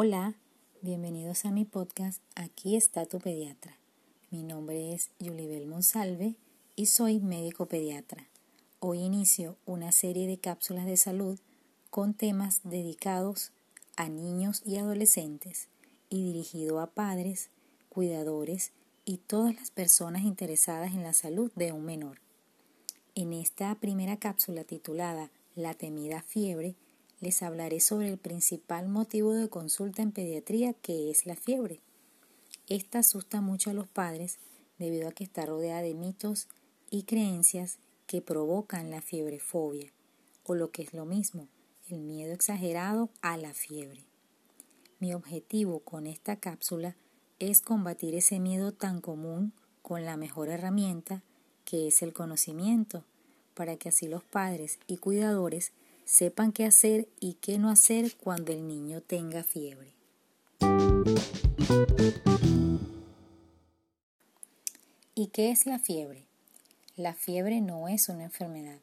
Hola, bienvenidos a mi podcast Aquí está tu pediatra. Mi nombre es Yulibel Monsalve y soy médico pediatra. Hoy inicio una serie de cápsulas de salud con temas dedicados a niños y adolescentes y dirigido a padres, cuidadores y todas las personas interesadas en la salud de un menor. En esta primera cápsula titulada La temida fiebre, les hablaré sobre el principal motivo de consulta en pediatría que es la fiebre. Esta asusta mucho a los padres debido a que está rodeada de mitos y creencias que provocan la fiebrefobia, o lo que es lo mismo, el miedo exagerado a la fiebre. Mi objetivo con esta cápsula es combatir ese miedo tan común con la mejor herramienta que es el conocimiento, para que así los padres y cuidadores sepan qué hacer y qué no hacer cuando el niño tenga fiebre. ¿Y qué es la fiebre? La fiebre no es una enfermedad,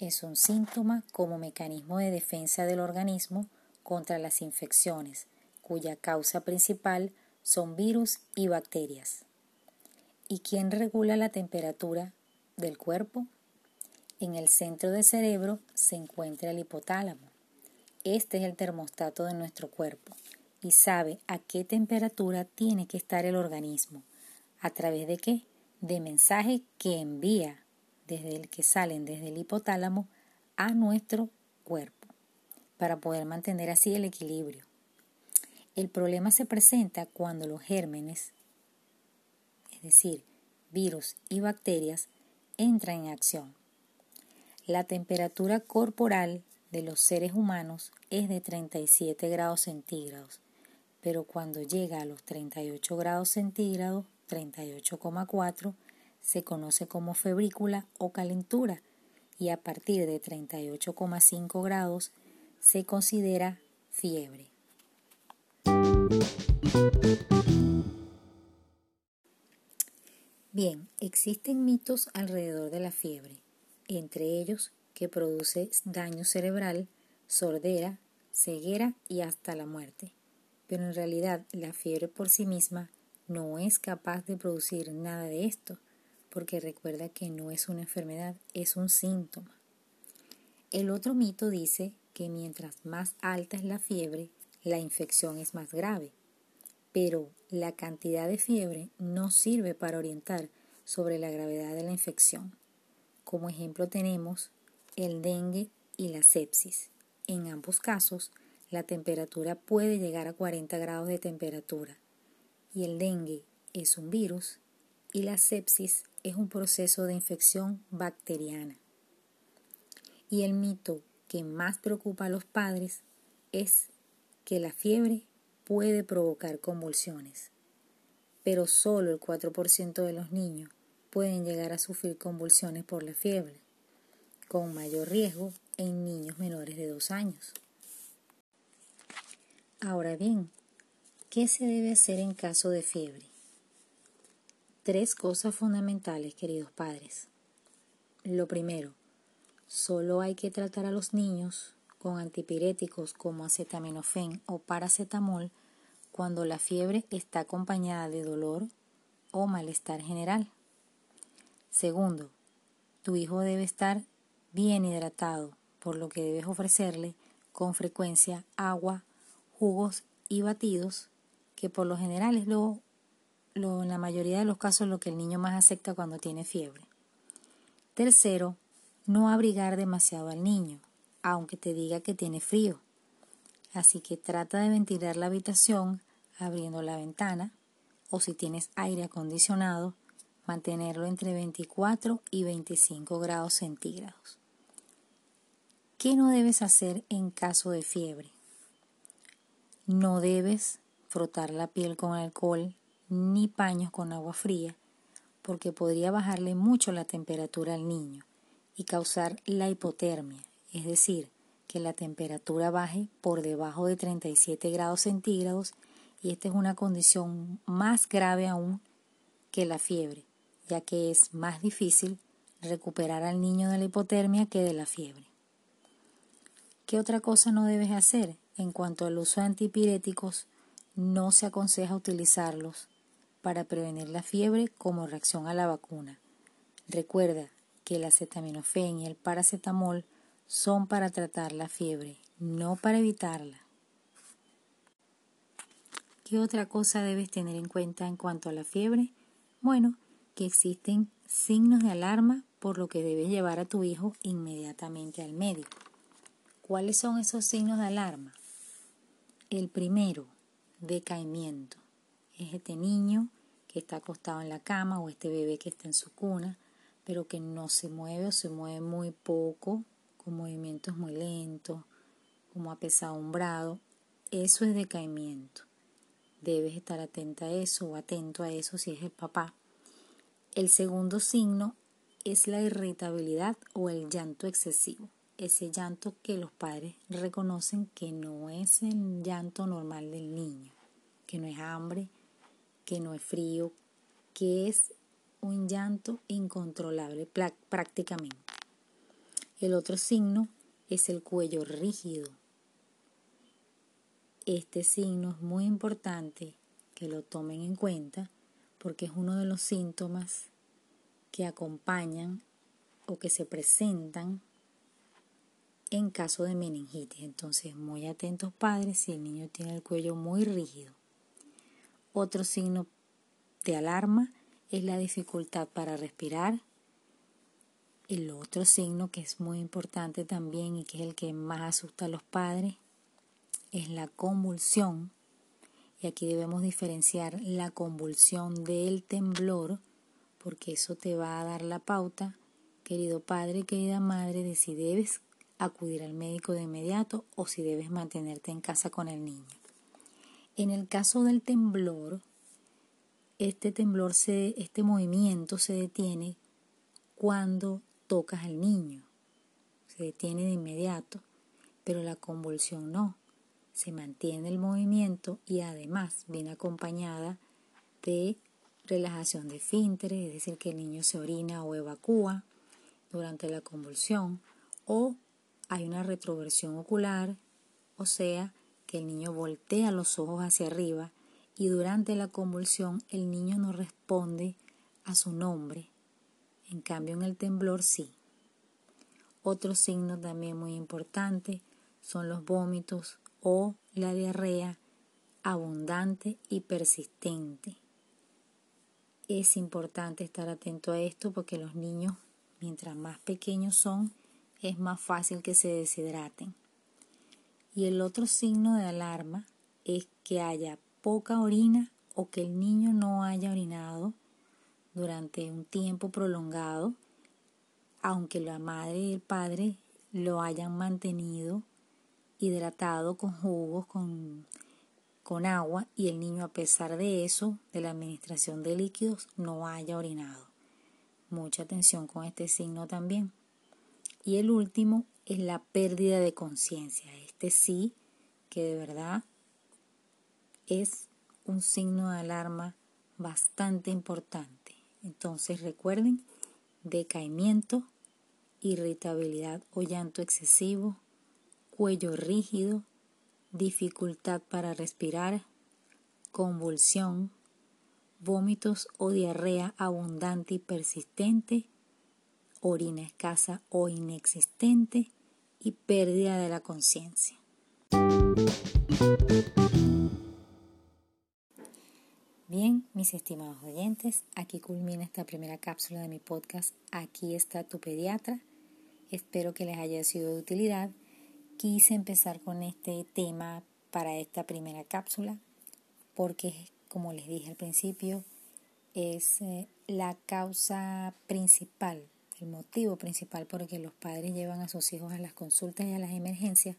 es un síntoma como mecanismo de defensa del organismo contra las infecciones, cuya causa principal son virus y bacterias. ¿Y quién regula la temperatura del cuerpo? En el centro del cerebro se encuentra el hipotálamo. Este es el termostato de nuestro cuerpo y sabe a qué temperatura tiene que estar el organismo. ¿A través de qué? De mensajes que envía desde el que salen desde el hipotálamo a nuestro cuerpo para poder mantener así el equilibrio. El problema se presenta cuando los gérmenes, es decir, virus y bacterias, entran en acción la temperatura corporal de los seres humanos es de 37 grados centígrados, pero cuando llega a los 38 grados centígrados, 38,4, se conoce como febrícula o calentura y a partir de 38,5 grados se considera fiebre. Bien, existen mitos alrededor de la fiebre entre ellos que produce daño cerebral, sordera, ceguera y hasta la muerte. Pero en realidad la fiebre por sí misma no es capaz de producir nada de esto, porque recuerda que no es una enfermedad, es un síntoma. El otro mito dice que mientras más alta es la fiebre, la infección es más grave, pero la cantidad de fiebre no sirve para orientar sobre la gravedad de la infección. Como ejemplo tenemos el dengue y la sepsis. En ambos casos, la temperatura puede llegar a 40 grados de temperatura y el dengue es un virus y la sepsis es un proceso de infección bacteriana. Y el mito que más preocupa a los padres es que la fiebre puede provocar convulsiones, pero solo el 4% de los niños pueden llegar a sufrir convulsiones por la fiebre, con mayor riesgo en niños menores de 2 años. Ahora bien, ¿qué se debe hacer en caso de fiebre? Tres cosas fundamentales, queridos padres. Lo primero, solo hay que tratar a los niños con antipiréticos como acetaminofén o paracetamol cuando la fiebre está acompañada de dolor o malestar general. Segundo, tu hijo debe estar bien hidratado, por lo que debes ofrecerle con frecuencia agua, jugos y batidos, que por lo general es lo, en la mayoría de los casos lo que el niño más acepta cuando tiene fiebre. Tercero, no abrigar demasiado al niño, aunque te diga que tiene frío. Así que trata de ventilar la habitación abriendo la ventana o si tienes aire acondicionado, mantenerlo entre 24 y 25 grados centígrados. ¿Qué no debes hacer en caso de fiebre? No debes frotar la piel con alcohol ni paños con agua fría porque podría bajarle mucho la temperatura al niño y causar la hipotermia, es decir, que la temperatura baje por debajo de 37 grados centígrados y esta es una condición más grave aún que la fiebre, ya que es más difícil recuperar al niño de la hipotermia que de la fiebre. ¿Qué otra cosa no debes hacer? en cuanto al uso de antipiréticos, no se aconseja utilizarlos para prevenir la fiebre como reacción a la vacuna. Recuerda que el acetaminofén y el paracetamol son para tratar la fiebre, no para evitarla. ¿Qué otra cosa debes tener en cuenta en cuanto a la fiebre? Bueno, que existen signos de alarma por lo que debes llevar a tu hijo inmediatamente al médico. ¿Cuáles son esos signos de alarma? El primero, decaimiento. Es este niño que está acostado en la cama o este bebé que está en su cuna, pero que no se mueve o se mueve muy poco, con movimientos muy lentos, como apesadumbrado. Eso es decaimiento. Debes estar atenta a eso o atento a eso si es el papá. El segundo signo es la irritabilidad o el llanto excesivo. Ese llanto que los padres reconocen que no es el llanto normal del niño, que no es hambre, que no es frío, que es un llanto incontrolable prácticamente. El otro signo es el cuello rígido. Este signo es muy importante que lo tomen en cuenta porque es uno de los síntomas que acompañan o que se presentan en caso de meningitis. Entonces, muy atentos padres si el niño tiene el cuello muy rígido. Otro signo de alarma es la dificultad para respirar. El otro signo que es muy importante también y que es el que más asusta a los padres es la convulsión. Y aquí debemos diferenciar la convulsión del temblor porque eso te va a dar la pauta, querido padre, querida madre, de si debes acudir al médico de inmediato o si debes mantenerte en casa con el niño. En el caso del temblor, este temblor, se, este movimiento se detiene cuando tocas al niño. Se detiene de inmediato, pero la convulsión no. Se mantiene el movimiento y además viene acompañada de relajación de esfínteres, es decir, que el niño se orina o evacúa durante la convulsión, o hay una retroversión ocular, o sea, que el niño voltea los ojos hacia arriba y durante la convulsión el niño no responde a su nombre. En cambio en el temblor sí. Otro signo también muy importante son los vómitos o la diarrea abundante y persistente. Es importante estar atento a esto porque los niños, mientras más pequeños son, es más fácil que se deshidraten. Y el otro signo de alarma es que haya poca orina o que el niño no haya orinado durante un tiempo prolongado, aunque la madre y el padre lo hayan mantenido hidratado con jugos, con, con agua, y el niño a pesar de eso, de la administración de líquidos, no haya orinado. Mucha atención con este signo también. Y el último es la pérdida de conciencia. Este sí que de verdad es un signo de alarma bastante importante. Entonces recuerden, decaimiento, irritabilidad o llanto excesivo, cuello rígido, dificultad para respirar, convulsión, vómitos o diarrea abundante y persistente, orina escasa o inexistente y pérdida de la conciencia. Bien, mis estimados oyentes, aquí culmina esta primera cápsula de mi podcast Aquí está tu pediatra. Espero que les haya sido de utilidad. Quise empezar con este tema para esta primera cápsula porque, como les dije al principio, es eh, la causa principal el motivo principal por el que los padres llevan a sus hijos a las consultas y a las emergencias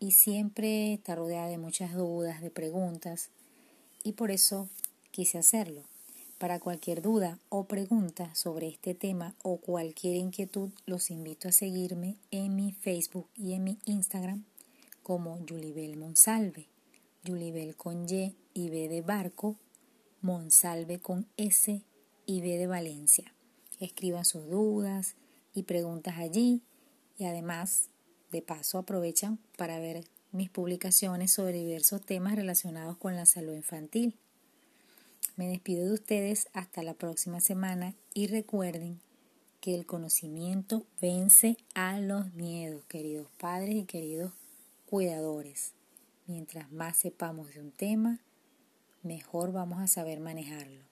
y siempre está rodeada de muchas dudas, de preguntas y por eso quise hacerlo. Para cualquier duda o pregunta sobre este tema o cualquier inquietud, los invito a seguirme en mi Facebook y en mi Instagram como Julibel Monsalve. Julibel con Y y B de barco, Monsalve con S y B de Valencia escriban sus dudas y preguntas allí y además de paso aprovechan para ver mis publicaciones sobre diversos temas relacionados con la salud infantil. Me despido de ustedes hasta la próxima semana y recuerden que el conocimiento vence a los miedos, queridos padres y queridos cuidadores. Mientras más sepamos de un tema, mejor vamos a saber manejarlo.